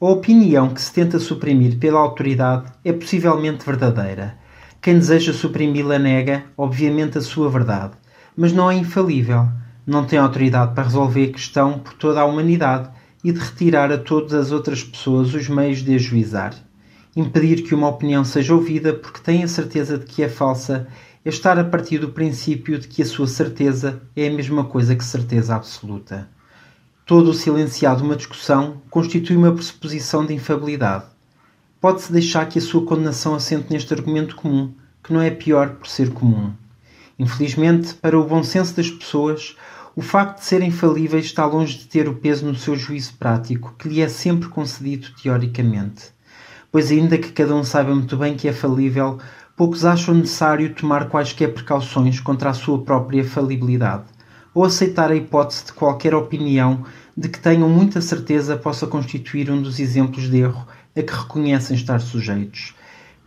A opinião que se tenta suprimir pela autoridade é possivelmente verdadeira. Quem deseja suprimi-la nega, obviamente, a sua verdade, mas não é infalível. Não tem autoridade para resolver a questão por toda a humanidade e de retirar a todas as outras pessoas os meios de ajuizar. Impedir que uma opinião seja ouvida porque tem a certeza de que é falsa é estar a partir do princípio de que a sua certeza é a mesma coisa que certeza absoluta. Todo o silenciado uma discussão constitui uma pressuposição de infabilidade. Pode-se deixar que a sua condenação assente neste argumento comum, que não é pior por ser comum. Infelizmente, para o bom senso das pessoas, o facto de serem falíveis está longe de ter o peso no seu juízo prático, que lhe é sempre concedido teoricamente. Pois, ainda que cada um saiba muito bem que é falível, poucos acham necessário tomar quaisquer precauções contra a sua própria falibilidade, ou aceitar a hipótese de qualquer opinião de que tenham muita certeza possa constituir um dos exemplos de erro a que reconhecem estar sujeitos.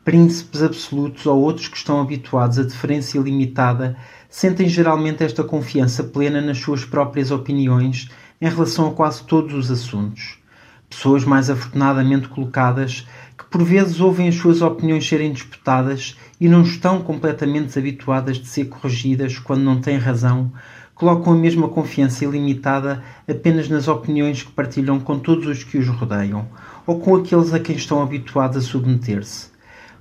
Príncipes absolutos ou outros que estão habituados à deferência limitada sentem geralmente esta confiança plena nas suas próprias opiniões em relação a quase todos os assuntos. Pessoas mais afortunadamente colocadas que por vezes ouvem as suas opiniões serem disputadas e não estão completamente desabituadas de ser corrigidas quando não têm razão, colocam a mesma confiança ilimitada apenas nas opiniões que partilham com todos os que os rodeiam ou com aqueles a quem estão habituados a submeter-se,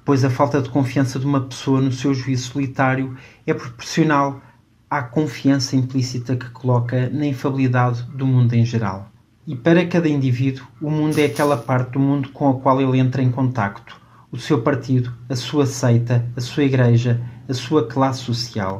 pois a falta de confiança de uma pessoa no seu juízo solitário é proporcional à confiança implícita que coloca na infabilidade do mundo em geral. E para cada indivíduo, o mundo é aquela parte do mundo com a qual ele entra em contacto, o seu partido, a sua seita, a sua igreja, a sua classe social.